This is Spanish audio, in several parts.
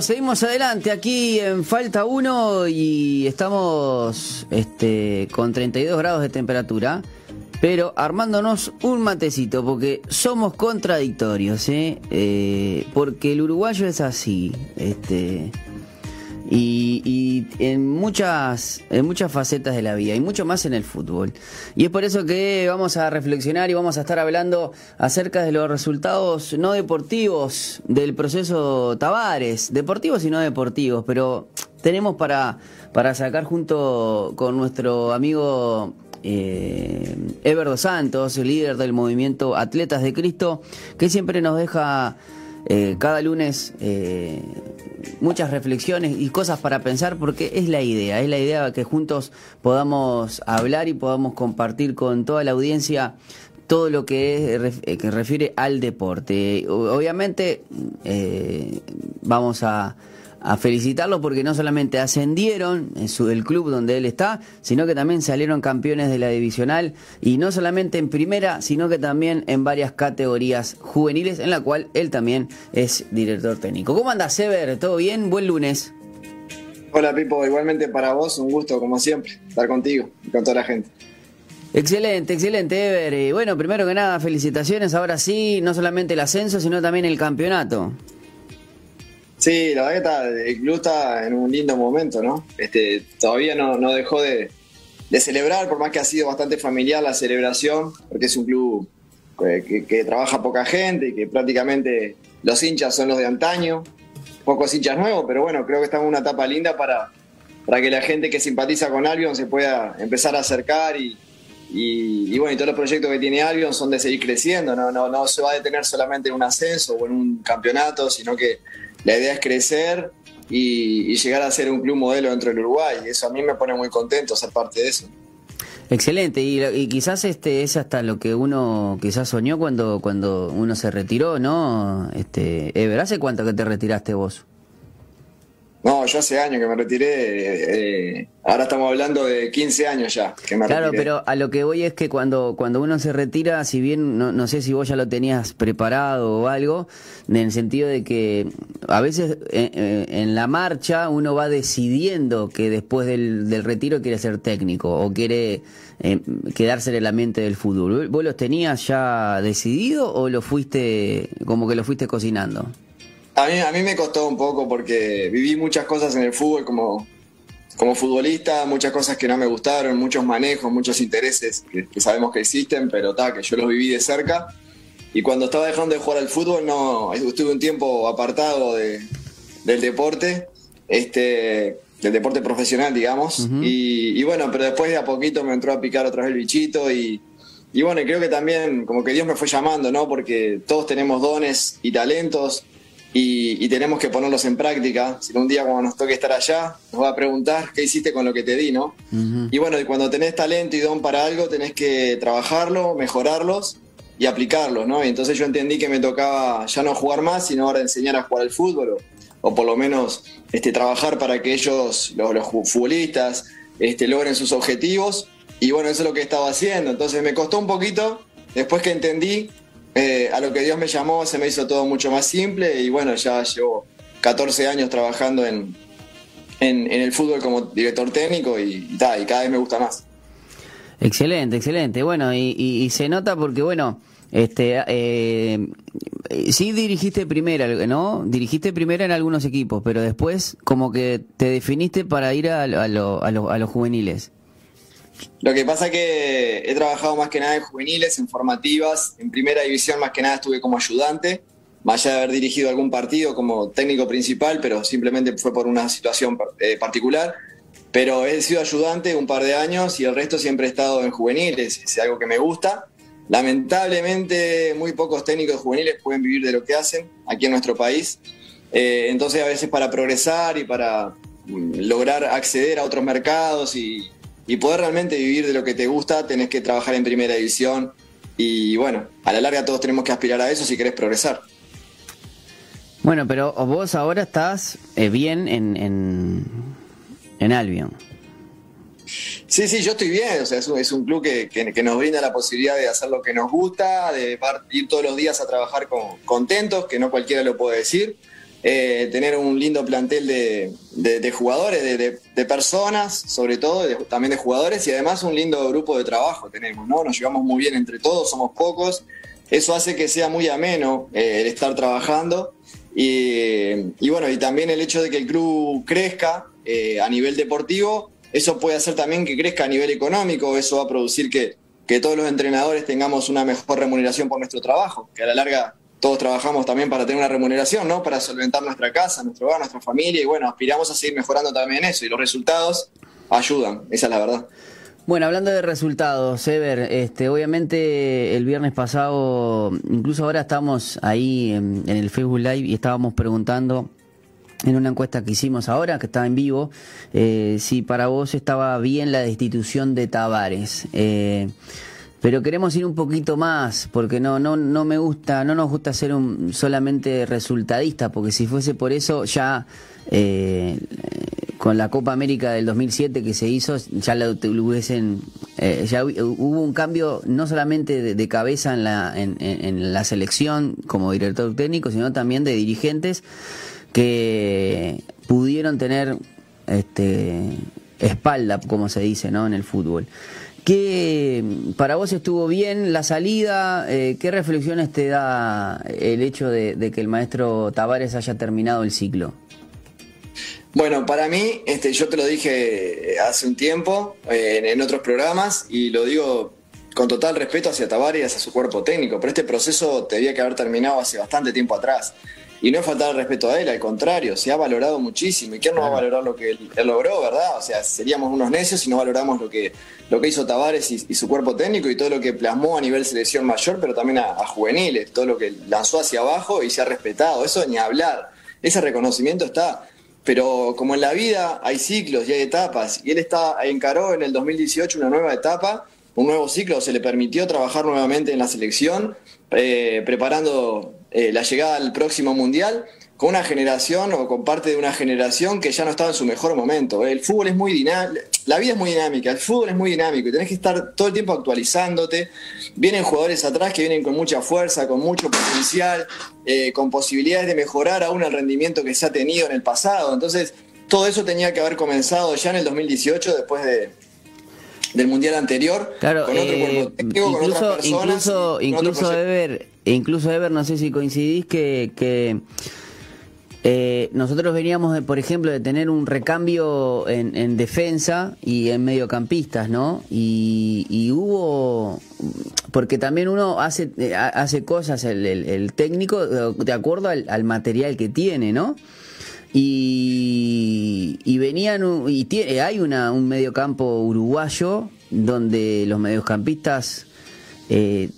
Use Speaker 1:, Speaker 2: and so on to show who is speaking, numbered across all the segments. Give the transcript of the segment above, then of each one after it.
Speaker 1: seguimos, adelante aquí en Falta 1 y estamos este, con 32 grados de temperatura, pero armándonos un matecito porque somos contradictorios, ¿eh? Eh, porque el uruguayo es así, este, y, en muchas en muchas facetas de la vida y mucho más en el fútbol. Y es por eso que vamos a reflexionar y vamos a estar hablando acerca de los resultados no deportivos del proceso Tavares, deportivos y no deportivos, pero tenemos para, para sacar junto con nuestro amigo eh, Ever Santos, líder del movimiento Atletas de Cristo, que siempre nos deja eh, cada lunes eh, muchas reflexiones y cosas para pensar porque es la idea, es la idea que juntos podamos hablar y podamos compartir con toda la audiencia todo lo que, es, eh, que refiere al deporte. Obviamente vamos a a felicitarlo porque no solamente ascendieron en su, el club donde él está, sino que también salieron campeones de la divisional y no solamente en primera, sino que también en varias categorías juveniles, en la cual él también es director técnico. ¿Cómo anda Sever? ¿Todo bien? Buen lunes.
Speaker 2: Hola Pipo, igualmente para vos, un gusto como siempre estar contigo y con toda la gente.
Speaker 1: Excelente, excelente, Ever. Bueno, primero que nada, felicitaciones. Ahora sí, no solamente el ascenso, sino también el campeonato.
Speaker 2: Sí, la verdad que está, el club está en un lindo momento, ¿no? Este, todavía no, no dejó de, celebrar, por más que ha sido bastante familiar la celebración, porque es un club eh, que, trabaja poca gente y que prácticamente los hinchas son los de antaño, pocos hinchas nuevos, pero bueno, creo que estamos en una etapa linda para, para que la gente que simpatiza con Albion se pueda empezar a acercar y, y, bueno, y todos los proyectos que tiene Albion son de seguir creciendo, ¿no? No, no se va a detener solamente en un ascenso o en un campeonato, sino que la idea es crecer y, llegar a ser un club modelo dentro del Uruguay. Y eso a mí me pone muy contento ser parte de eso.
Speaker 1: Excelente, y, quizás este es hasta lo que uno quizás soñó cuando, cuando uno se retiró, ¿no? Este, Ever, ¿hace cuánto que te retiraste vos?
Speaker 2: No, yo hace años que me retiré. Eh, ahora estamos hablando de 15 años ya que me
Speaker 1: Claro, pero a lo que voy es que cuando, cuando uno se retira, si bien no, no sé si vos ya lo tenías preparado o algo, en el sentido de que a veces eh, eh, en la marcha uno va decidiendo que después del, del retiro quiere ser técnico o quiere quedarse en el ambiente del fútbol. ¿Vos los tenías ya decidido o lo fuiste como que lo fuiste cocinando?
Speaker 2: A mí, a mí me costó un poco porque viví muchas cosas en el fútbol como, como futbolista, muchas cosas que no me gustaron, muchos manejos, muchos intereses que, sabemos que existen, pero ta, que yo los viví de cerca. Y cuando estaba dejando de jugar al fútbol, no, estuve un tiempo apartado de, del deporte, este, del deporte profesional, digamos. y, y, bueno, pero después de a poquito me entró a picar otra vez el bichito y, y bueno, creo que también como que Dios me fue llamando, ¿no? Porque todos tenemos dones y talentos y, tenemos que ponerlos en práctica. Si un día cuando nos toque estar allá, nos va a preguntar qué hiciste con lo que te di, ¿no? Y bueno, cuando tenés talento y don para algo, tenés que trabajarlo, mejorarlos y aplicarlos, ¿no? Y entonces yo entendí que me tocaba ya no jugar más, sino ahora enseñar a jugar al fútbol o, por lo menos este, trabajar para que ellos, los, los futbolistas, este, logren sus objetivos. Y bueno, eso es lo que estaba haciendo. Entonces me costó un poquito, después que entendí eh, a lo que Dios me llamó se me hizo todo mucho más simple y bueno, ya llevo 14 años trabajando en, en, el fútbol como director técnico y, y, cada vez me gusta más.
Speaker 1: Excelente, excelente. Bueno, y, se nota porque, bueno, este, eh, sí dirigiste primera, ¿no? Dirigiste primera en algunos equipos, pero después como que te definiste para ir a, a, a los juveniles.
Speaker 2: Lo que pasa es que he trabajado más que nada en juveniles, en formativas, en primera división más que nada estuve como ayudante, más allá de haber dirigido algún partido como técnico principal, pero simplemente fue por una situación eh, particular. Pero he sido ayudante un par de años y el resto siempre he estado en juveniles, es algo que me gusta. Lamentablemente muy pocos técnicos juveniles pueden vivir de lo que hacen aquí en nuestro país. Eh, entonces a veces para progresar y para mm, lograr acceder a otros mercados y, y poder realmente vivir de lo que te gusta, tenés que trabajar en primera división. Y bueno, a la larga todos tenemos que aspirar a eso si querés progresar.
Speaker 1: Bueno, pero vos ahora estás eh, bien en, en, Albion.
Speaker 2: Sí, sí, yo estoy bien. O sea, es un, club que, que, nos brinda la posibilidad de hacer lo que nos gusta, de ir todos los días a trabajar con, contentos, que no cualquiera lo puede decir. Eh, tener un lindo plantel de, jugadores, de, personas, sobre todo, también de jugadores, y además un lindo grupo de trabajo tenemos, ¿no? Nos llevamos muy bien entre todos, somos pocos. Eso hace que sea muy ameno eh, el estar trabajando. Y, bueno, y también el hecho de que el club crezca eh, a nivel deportivo, eso puede hacer también que crezca a nivel económico, eso va a producir que, que todos los entrenadores tengamos una mejor remuneración por nuestro trabajo, que a la larga todos trabajamos también para tener una remuneración, ¿no? Para solventar nuestra casa, nuestro hogar, nuestra familia y bueno, aspiramos a seguir mejorando también eso y los resultados ayudan, esa es la verdad.
Speaker 1: Bueno, hablando de resultados, Ever, este, obviamente el viernes pasado, incluso ahora estamos ahí en, el Facebook Live y estábamos preguntando en una encuesta que hicimos ahora, que estaba en vivo, eh, si para vos estaba bien la destitución de Tavares. Eh, pero queremos ir un poquito más porque no no no me gusta no nos gusta ser un solamente resultadista porque si fuese por eso ya eh, con la Copa América del 2007 que se hizo ya la hubiesen eh, ya hubo un cambio no solamente de, cabeza en la en, en, la selección como director técnico sino también de dirigentes que pudieron tener este espalda como se dice no en el fútbol ¿Qué para vos estuvo bien la salida? Eh, ¿Qué reflexiones te da el hecho de, que el maestro Tavares haya terminado el ciclo?
Speaker 2: Bueno, para mí, este, yo te lo dije hace un tiempo eh, en, otros programas y lo digo con total respeto hacia Tavares y hacia su cuerpo técnico, pero este proceso debía que haber terminado hace bastante tiempo atrás. Y no es faltar el respeto a él, al contrario, se ha valorado muchísimo. ¿Y quién no va a valorar lo que él, logró, verdad? O sea, seríamos unos necios si no valoramos lo que, lo que hizo Tavares y, su cuerpo técnico y todo lo que plasmó a nivel selección mayor, pero también a, juveniles, todo lo que lanzó hacia abajo y se ha respetado. Eso ni hablar. Ese reconocimiento está. Pero como en la vida hay ciclos y hay etapas, y él está, encaró en el 2018 una nueva etapa, un nuevo ciclo, se le permitió trabajar nuevamente en la selección, eh, preparando eh, la llegada al próximo mundial con una generación o con parte de una generación que ya no estaba en su mejor momento. El fútbol es muy dinámico, la vida es muy dinámica, el fútbol es muy dinámico y tenés que estar todo el tiempo actualizándote. Vienen jugadores atrás que vienen con mucha fuerza, con mucho potencial, eh, con posibilidades de mejorar aún el rendimiento que se ha tenido en el pasado. Entonces, todo eso tenía que haber comenzado ya en el 2018 después de, del mundial anterior.
Speaker 1: Claro, con otro eh, incluso, incluso, incluso Ever, incluso Ever, no sé si coincidís que, que eh, nosotros veníamos, de, por ejemplo, de tener un recambio en, defensa y en mediocampistas, ¿no? Y, hubo, porque también uno hace, eh, hace cosas, el, técnico, de acuerdo al, material que tiene, ¿no? Y, y venían, y tiene, hay una, un mediocampo uruguayo donde los mediocampistas eh,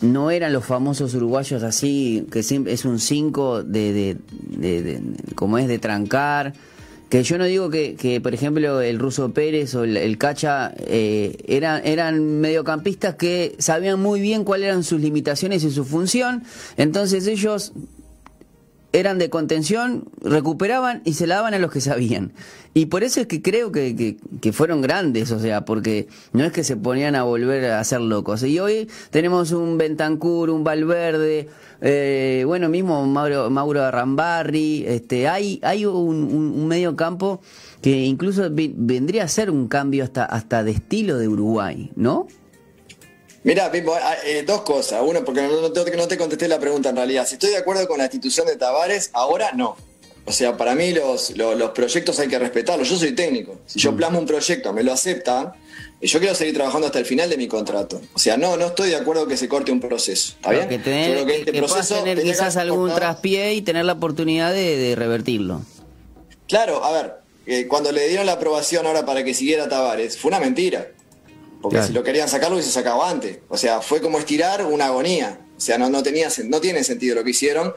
Speaker 1: no eran los famosos uruguayos así, que es un 5 de, de, como es de trancar. Que yo no digo que, que por ejemplo, el Ruso Pérez o el, Cacha eh, eran, eran mediocampistas que sabían muy bien cuáles eran sus limitaciones y su función. Entonces ellos eran de contención, recuperaban y se la daban a los que sabían. Y por eso es que creo que, que, fueron grandes, o sea, porque no es que se ponían a volver a ser locos. Y hoy tenemos un Bentancur, un Valverde, eh, bueno, mismo Mauro, Mauro Rambarri, este, hay, hay un, medio campo que incluso vendría a ser un cambio hasta, hasta de estilo de Uruguay, ¿no?
Speaker 2: Mira, Pipo, ah, eh, dos cosas. Uno, porque no, te, no te contesté la pregunta en realidad. Si estoy de acuerdo con la institución de Tavares, ahora no. O sea, para mí los, los, proyectos hay que respetarlos. Yo soy técnico. Si yo mm. plasmo un proyecto, me lo aceptan, yo quiero seguir trabajando hasta el final de mi contrato. O sea, no, no estoy de acuerdo que se corte un proceso. ¿Está bien?
Speaker 1: Que tener, que, este tener quizás algún traspié y tener la oportunidad de, revertirlo.
Speaker 2: Claro, a ver, eh, cuando le dieron la aprobación ahora para que siguiera Tavares, fue una mentira. Porque si lo querían sacarlo, hubiese sacado antes. O sea, fue como estirar una agonía. O sea, no, no, tenía, no tiene sentido lo que hicieron.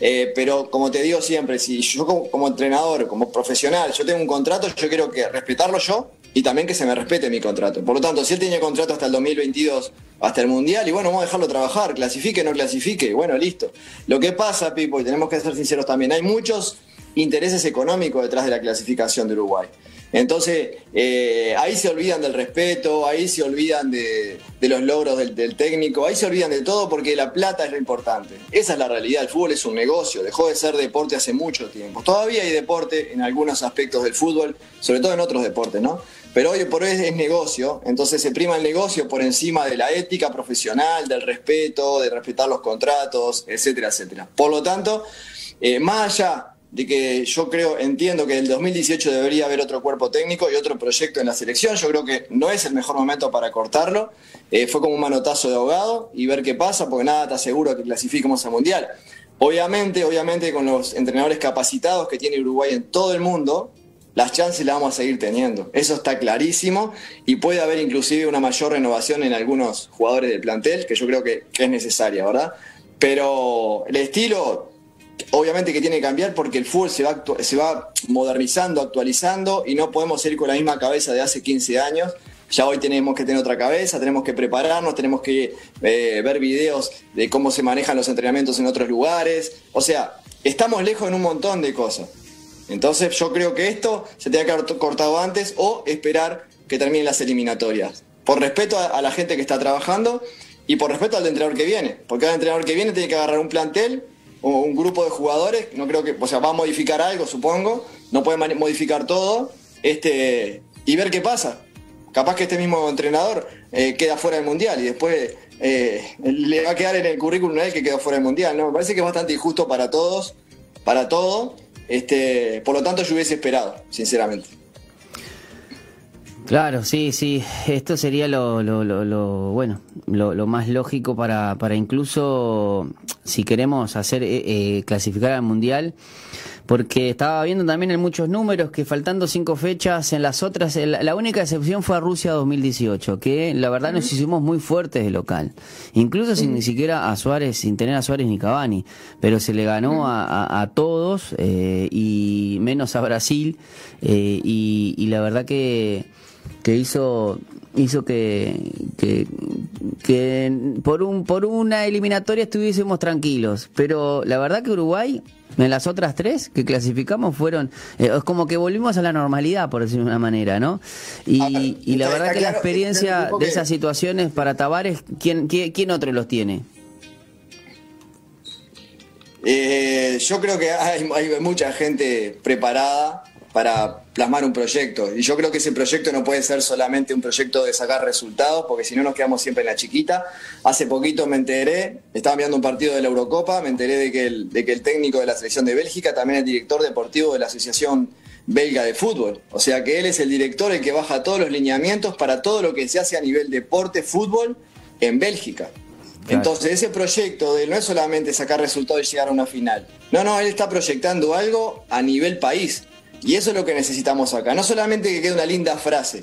Speaker 2: Eh, pero como te digo siempre, si yo como, entrenador, como profesional, yo tengo un contrato, yo quiero que respetarlo yo y también que se me respete mi contrato. Por lo tanto, si él tenía contrato hasta el 2022, hasta el Mundial, y bueno, vamos a dejarlo trabajar, clasifique, no clasifique, bueno, listo. Lo que pasa, Pipo, y tenemos que ser sinceros también, hay muchos intereses económicos detrás de la clasificación de Uruguay. Entonces, eh, ahí se olvidan del respeto, ahí se olvidan de, los logros del, técnico, ahí se olvidan de todo porque la plata es lo importante. Esa es la realidad, el fútbol es un negocio, dejó de ser deporte hace mucho tiempo. Todavía hay deporte en algunos aspectos del fútbol, sobre todo en otros deportes, ¿no? Pero hoy por hoy es negocio, entonces se prima el negocio por encima de la ética profesional, del respeto, de respetar los contratos, etcétera, etcétera. Por lo tanto, eh, más allá de que yo creo, entiendo que el 2018 debería haber otro cuerpo técnico y otro proyecto en la selección. Yo creo que no es el mejor momento para cortarlo. Eh, fue como un manotazo de ahogado y ver qué pasa, porque nada está seguro que clasifiquemos al Mundial. Obviamente, obviamente con los entrenadores capacitados que tiene Uruguay en todo el mundo, las chances las vamos a seguir teniendo. Eso está clarísimo y puede haber inclusive una mayor renovación en algunos jugadores del plantel, que yo creo que, que es necesaria, ¿verdad? Pero el estilo obviamente que tiene que cambiar porque el fútbol se va, se va modernizando, actualizando y no podemos ir con la misma cabeza de hace 15 años. Ya hoy tenemos que tener otra cabeza, tenemos que prepararnos, tenemos que eh, ver videos de cómo se manejan los entrenamientos en otros lugares. O sea, estamos lejos en un montón de cosas. Entonces yo creo que esto se tiene que haber cortado antes o esperar que terminen las eliminatorias. Por respeto a, a la gente que está trabajando y por respeto al entrenador que viene. Porque cada entrenador que viene tiene que agarrar un plantel un grupo de jugadores, no creo que, o sea, va a modificar algo, supongo, no puede modificar todo, este, y ver qué pasa. Capaz que este mismo entrenador eh, queda fuera del mundial y después eh, le va a quedar en el currículum a él que quedó fuera del mundial. ¿no? Me parece que es bastante injusto para todos, para todo. Este, por lo tanto, yo hubiese esperado, sinceramente.
Speaker 1: Claro, sí, sí. Esto sería lo, lo, lo, bueno, lo, más lógico para, para incluso si queremos hacer eh, eh, clasificar al mundial, porque estaba viendo también en muchos números que faltando cinco fechas en las otras, la única excepción fue a Rusia 2018, que la verdad nos hicimos muy fuertes de local, incluso sin ni siquiera a Suárez, sin tener a Suárez ni Cavani, pero se le ganó a, todos eh, y menos a Brasil y, y la verdad que que hizo hizo que, que, por un por una eliminatoria estuviésemos tranquilos. Pero la verdad que Uruguay en las otras tres que clasificamos fueron eh, es como que volvimos a la normalidad por decirlo de una manera no y, y la verdad que la experiencia de esas situaciones para Tavares quién quién, otro los tiene
Speaker 2: eh, yo creo que hay, hay mucha gente preparada para plasmar un proyecto. Y yo creo que ese proyecto no puede ser solamente un proyecto de sacar resultados, porque si no nos quedamos siempre en la chiquita. Hace poquito me enteré, estaba viendo un partido de la Eurocopa, me enteré de que el, de que el técnico de la selección de Bélgica también es director deportivo de la Asociación Belga de Fútbol. O sea que él es el director, el que baja todos los lineamientos para todo lo que se hace a nivel deporte, fútbol en Bélgica. Entonces, ese proyecto de no es solamente sacar resultados y llegar a una final. No, no, él está proyectando algo a nivel país. Y eso es lo que necesitamos acá. No solamente que quede una linda frase,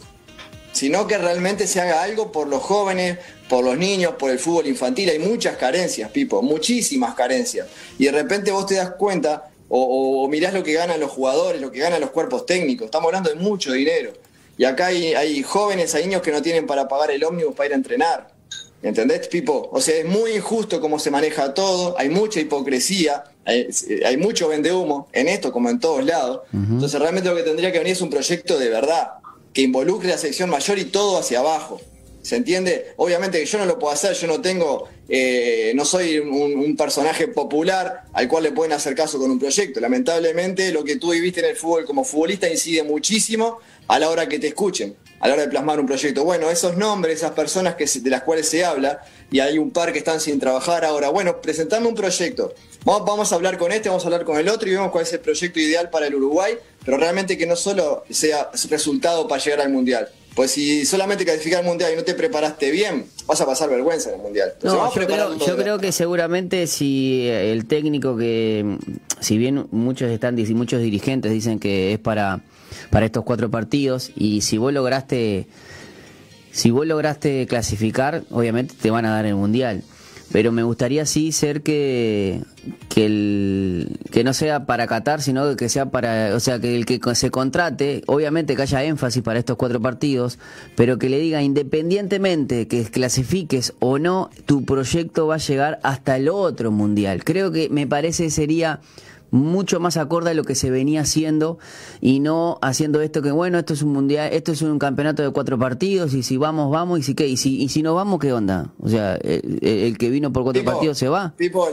Speaker 2: sino que realmente se haga algo por los jóvenes, por los niños, por el fútbol infantil. Hay muchas carencias, Pipo, muchísimas carencias. Y de repente vos te das cuenta o, mirás lo que ganan los jugadores, lo que ganan los cuerpos técnicos. Estamos hablando de mucho dinero. Y acá hay, hay jóvenes, hay niños que no tienen para pagar el ómnibus para ir a entrenar. ¿Entendés, Pipo? O sea, es muy injusto cómo se maneja todo, hay mucha hipocresía, hay, mucho vende humo en esto como en todos lados. Entonces, realmente lo que tendría que venir es un proyecto de verdad, que involucre a sección mayor y todo hacia abajo. ¿Se entiende? Obviamente que yo no lo puedo hacer, yo no tengo, eh, no soy un, personaje popular al cual le pueden hacer caso con un proyecto. Lamentablemente lo que tú viviste en el fútbol como futbolista incide muchísimo a la hora que te escuchen a la hora de plasmar un proyecto. Bueno, esos nombres, esas personas que de las cuales se habla, y hay un par que están sin trabajar ahora, bueno, presentame un proyecto. Vamos, vamos a hablar con este, vamos a hablar con el otro y vemos cuál es el proyecto ideal para el Uruguay, pero realmente que no solo sea resultado para llegar al Mundial. Pues si solamente calificas al Mundial y no te preparaste bien, vas a pasar vergüenza en el Mundial.
Speaker 1: no, yo, creo, yo creo, que seguramente si el técnico que, si bien muchos están, y muchos dirigentes dicen que es para para estos cuatro partidos y si vos lograste si vos lograste clasificar, obviamente te van a dar el mundial. Pero me gustaría sí ser que que, el, que no sea para Qatar, sino que sea para, o sea, que el que se contrate, obviamente que haya énfasis para estos cuatro partidos, pero que le diga independientemente que clasifiques o no, tu proyecto va a llegar hasta el otro mundial. Creo que me parece sería mucho más acorde a lo que se venía haciendo y no haciendo esto que bueno, esto es un mundial, esto es un campeonato de cuatro partidos y si vamos, vamos y si qué, y si, y si no vamos, ¿qué onda? O sea, el, que vino por cuatro partidos se va.
Speaker 2: Pipo,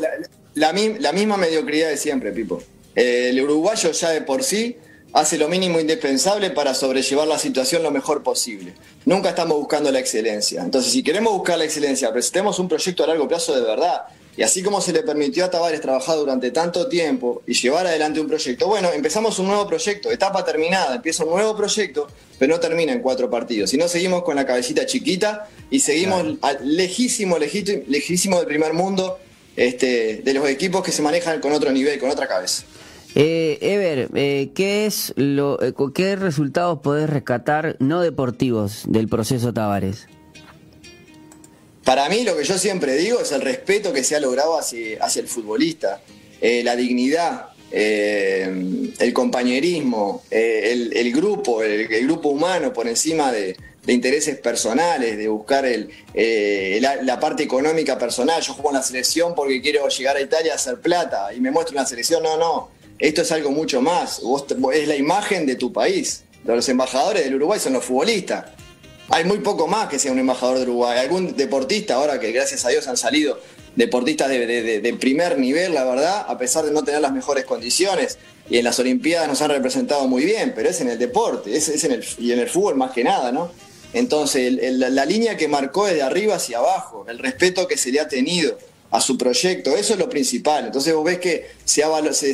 Speaker 2: la, la, misma mediocridad de siempre, Pipo. el uruguayo ya de por sí hace lo mínimo indispensable para sobrellevar la situación lo mejor posible. Nunca estamos buscando la excelencia. Entonces, si queremos buscar la excelencia, presentemos un proyecto a largo plazo de verdad. Y así como se le permitió a Tavares trabajar durante tanto tiempo y llevar adelante un proyecto, bueno, empezamos un nuevo proyecto, etapa terminada, empieza un nuevo proyecto, pero no termina en cuatro partidos. Si no, seguimos con la cabecita chiquita y seguimos lejísimo, lejísimo del primer mundo este, de los equipos que se manejan con otro nivel, con otra cabeza.
Speaker 1: Eh, Ever, eh, ¿qué es lo, eh, qué resultados podés rescatar no deportivos del proceso Tavares?
Speaker 2: Para mí lo que yo siempre digo es el respeto que se ha logrado hacia, el futbolista, eh, la dignidad, el compañerismo, el, grupo, el, grupo humano por encima de, intereses personales, de buscar la, parte económica personal. Yo juego en la selección porque quiero llegar a Italia a hacer plata y me muestro una selección. No, no. Esto es algo mucho más. es la imagen de tu país. Los embajadores del Uruguay son los futbolistas. Hay muy poco más que sea un embajador de Uruguay. Algún deportista, ahora que gracias a Dios han salido deportistas de, primer nivel, la verdad, a pesar de no tener las mejores condiciones. Y en las Olimpiadas nos han representado muy bien, pero es en el deporte, es, en el, y en el fútbol más que nada, ¿no? Entonces, la línea que marcó es de arriba hacia abajo, el respeto que se le ha tenido a su proyecto, eso es lo principal. Entonces vos ves que se,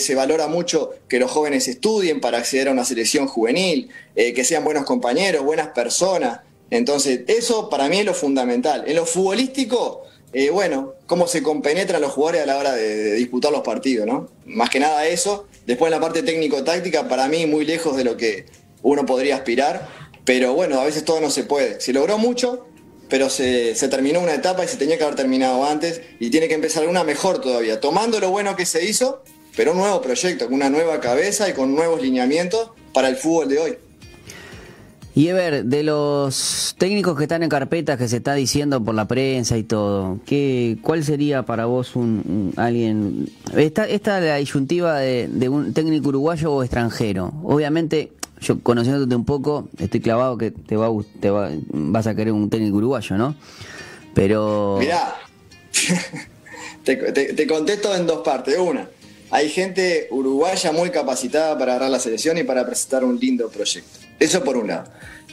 Speaker 2: se, valora mucho que los jóvenes estudien para acceder a una selección juvenil, eh, que sean buenos compañeros, buenas personas. Entonces eso para mí es lo fundamental. En lo futbolístico, eh, bueno, cómo se compenetran los jugadores a la hora de, disputar los partidos, ¿no? Más que nada eso. Después en la parte técnico-táctica, para mí muy lejos de lo que uno podría aspirar. Pero bueno, a veces todo no se puede. Se logró mucho, pero se, terminó una etapa y se tenía que haber terminado antes y tiene que empezar una mejor todavía, tomando lo bueno que se hizo, pero un nuevo proyecto, con una nueva cabeza y con nuevos lineamientos para el fútbol de hoy.
Speaker 1: Y Ever, de los técnicos que están en carpetas que se está diciendo por la prensa y todo, ¿qué, ¿cuál sería para vos un, alguien? Esta, esta la disyuntiva de, un técnico uruguayo o extranjero. Obviamente yo conociéndote un poco, estoy clavado que te va, te va, vas a querer un técnico uruguayo, ¿no? Pero...
Speaker 2: Mirá, te, contesto en dos partes. Una, hay gente uruguaya muy capacitada para agarrar la selección y para presentar un lindo proyecto. Eso por un lado.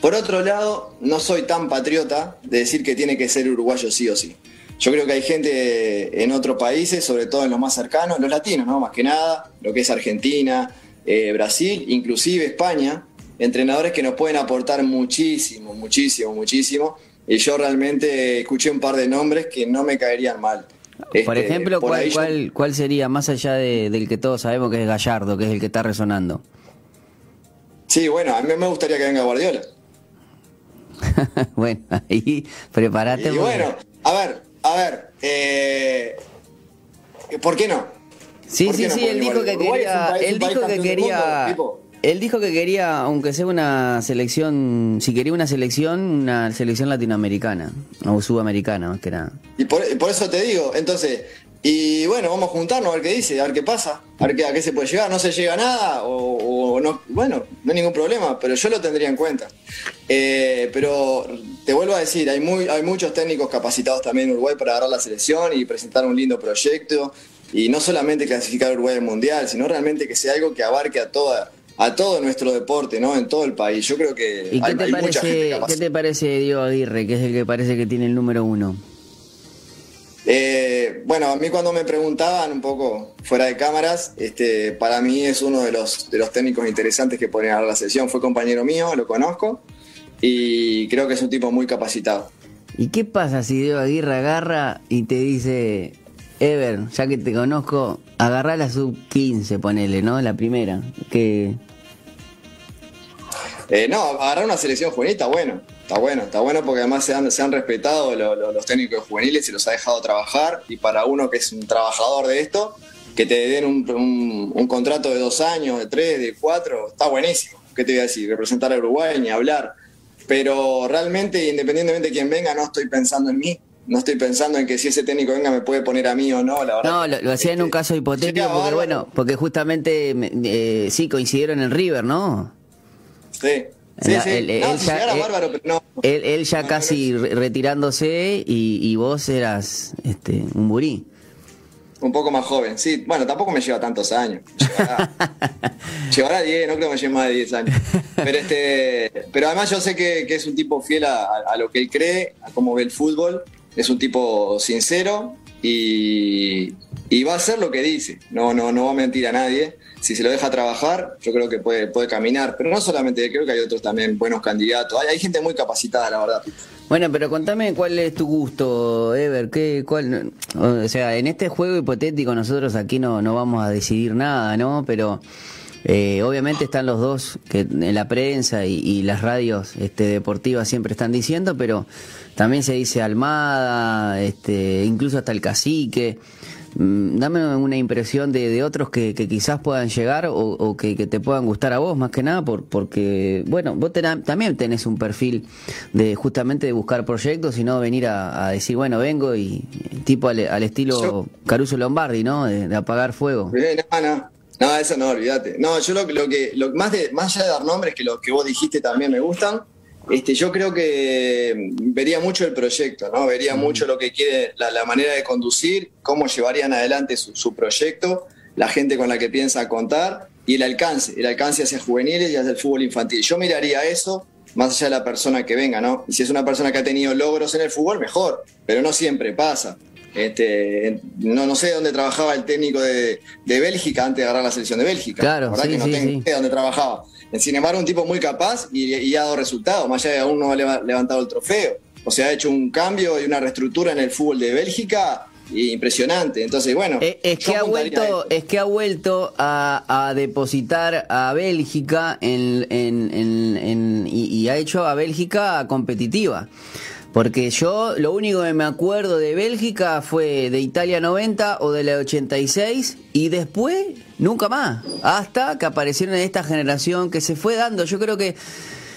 Speaker 2: Por otro lado, no soy tan patriota de decir que tiene que ser uruguayo sí o sí. Yo creo que hay gente en otros países, sobre todo en los más cercanos, los latinos, ¿no? Más que nada, lo que es Argentina, eh, Brasil, inclusive España, entrenadores que nos pueden aportar muchísimo, muchísimo, muchísimo. Y yo realmente escuché un par de nombres que no me caerían mal.
Speaker 1: Por este, ejemplo, ¿cuál, cuál, sería, más allá del que todos sabemos que es Gallardo, que es el que está resonando?
Speaker 2: Sí, bueno, a mí me gustaría que venga Guardiola.
Speaker 1: bueno, ahí prepárate.
Speaker 2: Y bueno, a ver, a ver, eh, ¿por qué no?
Speaker 1: Sí, sí, sí, él dijo que quería, él dijo que quería, él dijo que quería, aunque sea una selección, si quería una selección, una selección latinoamericana o sudamericana más que nada.
Speaker 2: Y por, eso te digo, entonces, y bueno, vamos a juntarnos a ver qué dice, a ver qué pasa, a ver qué, a qué se puede llegar. No se llega a nada o, no, bueno, no hay ningún problema, pero yo lo tendría en cuenta. Eh, pero te vuelvo a decir, hay, muy, hay muchos técnicos capacitados también en Uruguay para agarrar la selección y presentar un lindo proyecto y no solamente clasificar a Uruguay al Mundial, sino realmente que sea algo que abarque a toda a todo nuestro deporte, ¿no? En todo el país. Yo creo que
Speaker 1: ¿Y qué te parece, ¿Qué te parece Diego Aguirre, que es el que parece que tiene el número uno?
Speaker 2: Eh, bueno, a mí cuando me preguntaban un poco fuera de cámaras, este, para mí es uno de los, de los técnicos interesantes que ponen a la sesión. Fue compañero mío, lo conozco y creo que es un tipo muy capacitado.
Speaker 1: ¿Y qué pasa si Diego Aguirre agarra y te dice, Ever, ya que te conozco, agarrá la sub 15, ponele, ¿no? La primera. Que...
Speaker 2: Eh, no, agarrar una selección juvenil está bueno. Está bueno, está bueno porque además se han, se han respetado los técnicos juveniles y los ha dejado trabajar. Y para uno que es un trabajador de esto, que te den un, contrato de dos años, de tres, de cuatro, está buenísimo. ¿Qué te voy a decir? Representar a Uruguay ni hablar. Pero realmente, independientemente de quién venga, no estoy pensando en mí no estoy pensando en que si ese técnico venga me puede poner a mí o no, la verdad.
Speaker 1: No, lo, hacía en un caso hipotético porque, bueno, porque justamente eh, sí coincidieron en River, ¿no?
Speaker 2: Sí. Sí, sí. Él, ya, bárbaro, pero no.
Speaker 1: él, ya casi retirándose y, y, vos eras este, un burí.
Speaker 2: Un poco más joven, sí. Bueno, tampoco me lleva tantos años. Llevará, 10, no creo que me lleve más de 10 años. Pero, este, pero además yo sé que, es un tipo fiel a, lo que él cree, a cómo ve el fútbol. Es un tipo sincero y, va a hacer lo que dice. No, no, no va a mentir a nadie. Si se lo deja trabajar, yo creo que puede, puede caminar. Pero no solamente, creo que hay otros también buenos candidatos. Hay, hay gente muy capacitada, la verdad.
Speaker 1: Bueno, pero contame cuál es tu gusto, Ever. ¿Qué, cuál, o sea, en este juego hipotético nosotros aquí no, no vamos a decidir nada, ¿no? Pero eh, obviamente están los dos que en la prensa y, las radios este, deportivas siempre están diciendo, pero también se dice Almada, este, incluso hasta el cacique. Mm, dame una impresión de, de otros que, quizás puedan llegar o, que, te puedan gustar a vos más que nada por, porque bueno vos también tenés un perfil de justamente de buscar proyectos y no venir a, decir bueno vengo y tipo al, estilo Caruso Lombardi no de, apagar fuego
Speaker 2: no, no. no eso no olvídate. No yo lo, lo que lo más de más allá de dar nombres que los que vos dijiste también me gustan este, yo creo que vería mucho el proyecto, ¿no? Vería mucho lo que quiere, la, manera de conducir, cómo llevarían adelante su, proyecto, la gente con la que piensa contar y el alcance, el alcance hacia juveniles y hacia el fútbol infantil. Yo miraría eso más allá de la persona que venga, ¿no? Y si es una persona que ha tenido logros en el fútbol, mejor, pero no siempre pasa. Este, no, no sé dónde trabajaba el técnico de, Bélgica antes de agarrar la selección de Bélgica.
Speaker 1: Claro,
Speaker 2: ¿verdad? que no tengo idea dónde trabajaba. Sin embargo, un tipo muy capaz y, ha dado resultados, más allá de aún no ha levantado el trofeo. O sea, ha hecho un cambio y una reestructura en el fútbol de Bélgica impresionante. Entonces, bueno.
Speaker 1: Eh, es, que ha vuelto, es que ha vuelto a, depositar a Bélgica en, y, ha hecho a Bélgica competitiva. Porque yo lo único que me acuerdo de Bélgica fue de Italia 90 o de la 86 y después nunca más. Hasta que aparecieron en esta generación que se fue dando. Yo creo que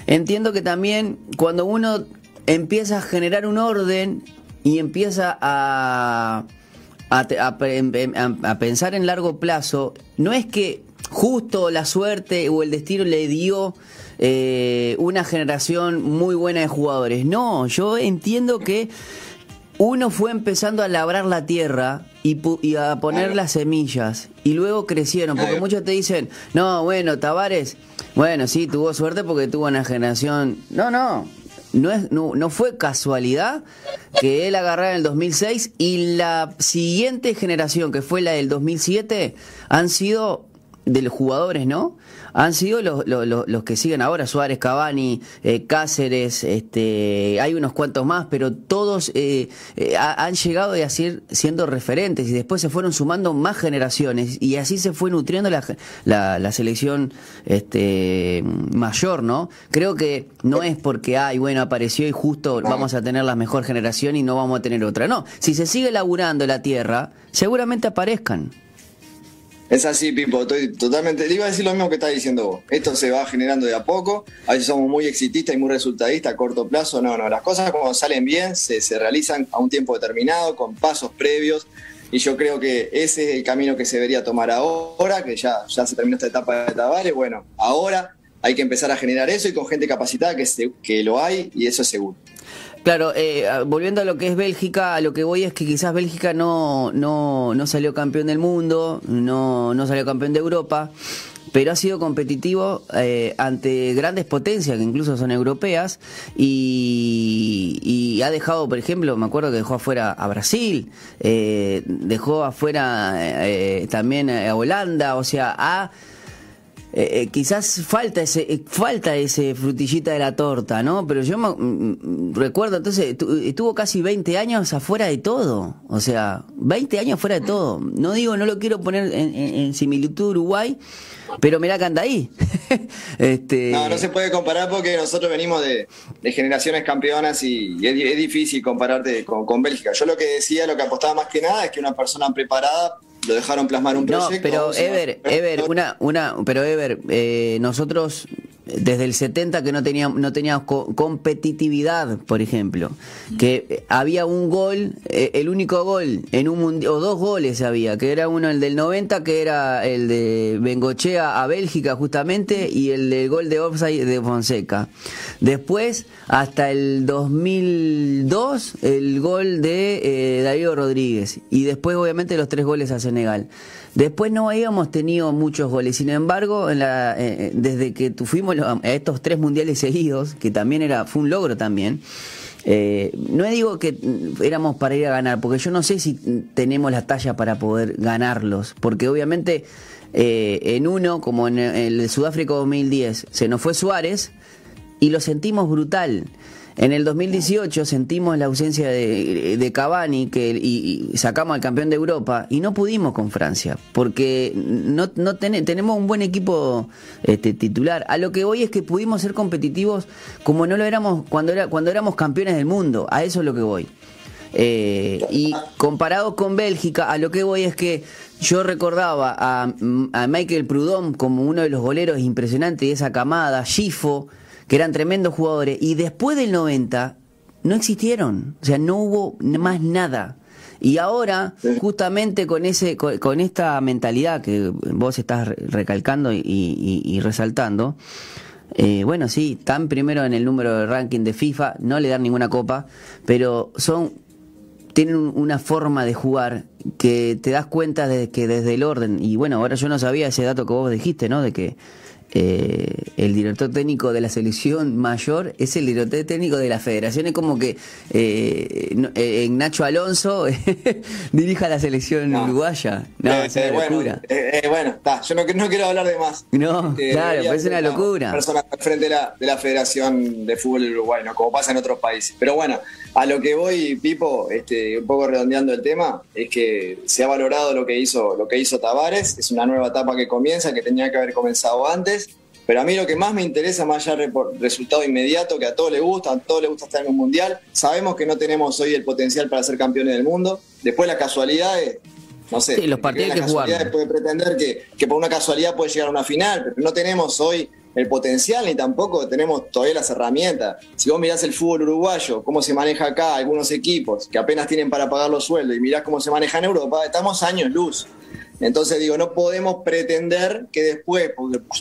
Speaker 1: entiendo que también cuando uno empieza a generar un orden y empieza a, a, a pensar en largo plazo, no es que justo la suerte o el destino le dio eh, una generación muy buena de jugadores. No, yo entiendo que uno fue empezando a labrar la tierra y, a poner las semillas y luego crecieron, porque muchos te dicen, no, bueno, Tavares, bueno, sí, tuvo suerte porque tuvo una generación... No, no, no, es, no, no, fue casualidad que él agarrara en el 2006 y la siguiente generación, que fue la del 2007, han sido de los jugadores, ¿no? Han sido los, los, los que siguen ahora, Suárez, Cavani, eh, Cáceres, este, hay unos cuantos más, pero todos eh, eh, han llegado a ser siendo referentes y después se fueron sumando más generaciones y así se fue nutriendo la, la, la selección este, mayor, ¿no? Creo que no es porque, ay, bueno, apareció y justo vamos a tener la mejor generación y no vamos a tener otra. No, si se sigue laburando la tierra, seguramente aparezcan.
Speaker 2: Es así, Pipo, estoy totalmente. Iba a decir lo mismo que estás diciendo vos. Esto se va generando de a poco. A veces somos muy exitistas y muy resultadistas a corto plazo. No, no. Las cosas cuando salen bien se, se realizan a un tiempo determinado, con pasos previos. Y yo creo que ese es el camino que se debería tomar ahora, que ya, ya se terminó esta etapa de Tavares. Bueno, ahora hay que empezar a generar eso y con gente capacitada que, que lo hay y eso es seguro.
Speaker 1: Claro, eh, volviendo a lo que es Bélgica, a lo que voy es que quizás Bélgica no, no, no salió campeón del mundo, no, no salió campeón de Europa, pero ha sido competitivo eh, ante grandes potencias que incluso son europeas y, ha dejado, por ejemplo, me acuerdo que dejó afuera a Brasil, eh, dejó afuera eh, también a Holanda, o sea, ha eh, eh, quizás falta ese eh, falta ese frutillita de la torta, ¿no? Pero yo me, mm, mm, recuerdo, entonces estuvo casi 20 años afuera de todo, o sea, 20 años fuera de todo. No digo, no lo quiero poner en, similitud Uruguay, pero mirá que anda ahí.
Speaker 2: este... No, no se puede comparar porque nosotros venimos de, generaciones campeonas y es, difícil compararte con, con Bélgica. Yo lo que decía, lo que apostaba más que nada es que una persona preparada lo dejaron plasmar un proyecto.
Speaker 1: No, pero Ever, Ever, una, una, pero Ever, eh, nosotros desde el 70 que no teníamos, no teníamos competitividad, por ejemplo. Que había un gol, eh, el único gol en un o dos goles había, que era uno el del 90, que era el de Bengochea a Bélgica justamente, y el del gol de offside de Fonseca. Después, hasta el 2002, el gol de eh, Darío Rodríguez. Y después, obviamente, los tres goles a Senegal. Después no habíamos tenido muchos goles, sin embargo, en la, eh, eh, desde que fuimos a estos tres mundiales seguidos, que también era fue un logro también, eh, no digo que éramos para ir a ganar, porque yo no sé si tenemos la talla para poder ganarlos, porque obviamente en uno, como en el Sudáfrica 2010, se nos fue Suárez y lo sentimos brutal. En el 2018 sentimos la ausencia de, de Cavani y, sacamos al campeón de Europa y no pudimos con Francia porque no, tenemos un buen equipo este, titular. A lo que voy es que pudimos ser competitivos como no lo éramos cuando, era, cuando éramos campeones del mundo. A eso es lo que voy. Eh, y comparado con Bélgica, a lo que voy es que yo recordaba a, a Michael Prudhomme como uno de los goleros impresionantes de esa camada, Schifo que eran tremendos jugadores, y después del 90 no existieron, o sea, no hubo más nada. Y ahora, justamente con ese, con, esta mentalidad que vos estás recalcando y, resaltando, eh, bueno, sí, están primero en el número de ranking de FIFA, no le dan ninguna copa, pero son tienen una forma de jugar que te das cuenta de que desde el orden, y bueno, ahora yo no sabía ese dato que vos dijiste, ¿no? De que eh, el director técnico de la selección mayor es el director técnico de la federación. Es como que eh, eh Nacho Alonso dirija la selección uruguaya. No,
Speaker 2: es una bueno, locura. bueno, yo no, quiero hablar de más.
Speaker 1: No, claro, es una locura.
Speaker 2: Persona al frente de la, de la Federación de Fútbol Uruguay, como pasa en otros países. Pero bueno, a lo que voy, Pipo, este, un poco redondeando el tema, es que se ha valorado lo que hizo, lo que hizo Tavares. Es una nueva etapa que comienza, que tenía que haber comenzado antes pero a mí lo que más me interesa, más allá del resultado inmediato, que a todos les gusta, a todos les gusta estar en un mundial, sabemos que no tenemos hoy el potencial para ser campeones del mundo. Después la casualidad es, no sé,
Speaker 1: sí, los partidos que jugar.
Speaker 2: puede pretender que, que por una casualidad puede llegar a una final, pero no tenemos hoy el potencial ni tampoco tenemos todavía las herramientas. Si vos mirás el fútbol uruguayo, cómo se maneja acá, algunos equipos que apenas tienen para pagar los sueldos, y mirás cómo se maneja en Europa, estamos años luz. Entonces digo, no podemos pretender que después,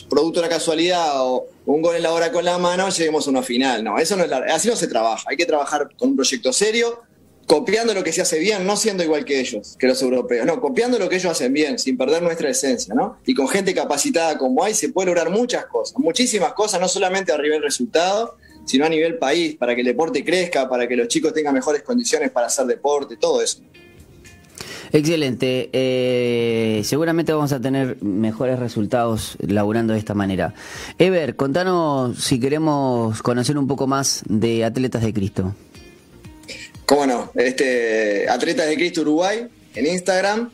Speaker 2: producto de la casualidad o un gol en la hora con la mano, lleguemos a una final. No, eso no es así no se trabaja. Hay que trabajar con un proyecto serio, copiando lo que se hace bien, no siendo igual que ellos, que los europeos, no, copiando lo que ellos hacen bien, sin perder nuestra esencia, ¿no? Y con gente capacitada como hay, se puede lograr muchas cosas, muchísimas cosas, no solamente a nivel resultado, sino a nivel país, para que el deporte crezca, para que los chicos tengan mejores condiciones para hacer deporte, todo eso.
Speaker 1: Excelente. Eh, seguramente vamos a tener mejores resultados laburando de esta manera. Ever, contanos si queremos conocer un poco más de Atletas de Cristo.
Speaker 2: Cómo no. Este, Atletas de Cristo Uruguay en Instagram.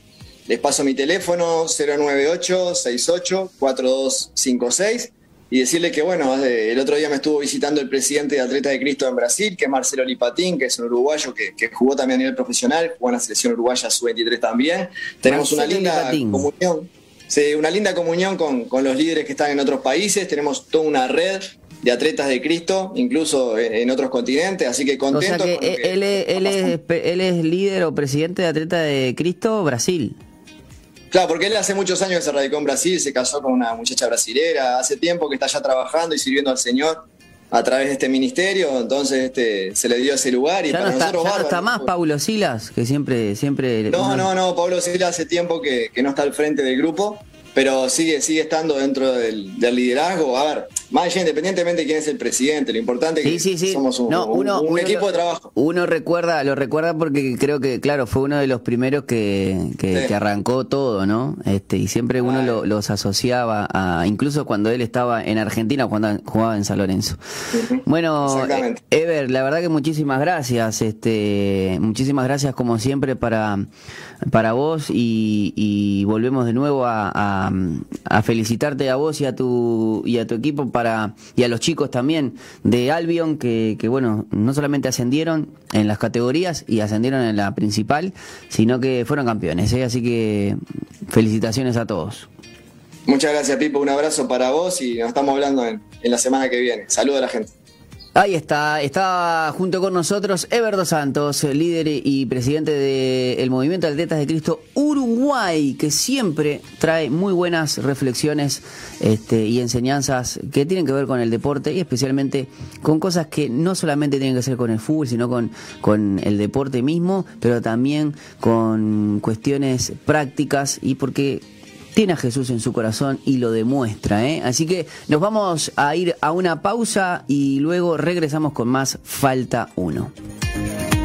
Speaker 2: Les paso mi teléfono 098 68 4256 y decirle que, bueno, el otro día me estuvo visitando el presidente de Atletas de Cristo en Brasil, que es Marcelo Lipatín, que es un uruguayo que, jugó también a nivel profesional, jugó en la selección uruguaya sub-23 también. Tenemos una linda comunión. Sí, una linda comunión con, los líderes que están en otros países. Tenemos toda una red de atletas de Cristo, incluso en, otros continentes, así que contento.
Speaker 1: O sea que él, él, es, él es líder o presidente de Atletas de Cristo Brasil.
Speaker 2: Claro, porque él hace muchos años que se radicó en Brasil, se casó con una muchacha brasilera, hace tiempo que está ya trabajando y sirviendo al Señor a través de este ministerio, entonces este, se le dio ese lugar y
Speaker 1: para no está, nosotros está más Paulo Silas, que siempre... siempre
Speaker 2: no, no, no, Paulo Silas hace tiempo que, que no está al frente del grupo, pero sigue, sigue estando dentro del, liderazgo. A ver, más allá, independientemente de quién es el presidente, lo importante es que somos un, equipo de trabajo.
Speaker 1: Uno recuerda, lo recuerda porque creo que, claro, fue uno de los primeros que, que, arrancó todo, ¿no? Este, y siempre uno los asociaba a, incluso cuando él estaba en Argentina, cuando jugaba en San Lorenzo. Bueno, Ever, la verdad que muchísimas gracias, este, muchísimas gracias como siempre para, para vos y, volvemos de nuevo a a, felicitarte a vos y a tu y a tu equipo para y a los chicos también de Albion que, que bueno no solamente ascendieron en las categorías y ascendieron en la principal sino que fueron campeones ¿eh? así que felicitaciones a todos
Speaker 2: muchas gracias Pipo un abrazo para vos y nos estamos hablando en, en la semana que viene. Saludo a la gente.
Speaker 1: Ahí está, está junto con nosotros Everdo Santos, líder y presidente del Movimiento Atletas de Cristo Uruguay, que siempre trae muy buenas reflexiones este, y enseñanzas que tienen que ver con el deporte y especialmente con cosas que no solamente tienen que ver con el fútbol, sino con, con el deporte mismo, pero también con cuestiones prácticas y porque tiene a Jesús en su corazón y lo demuestra. ¿eh? Así que nos vamos a ir a una pausa y luego regresamos con más Falta 1.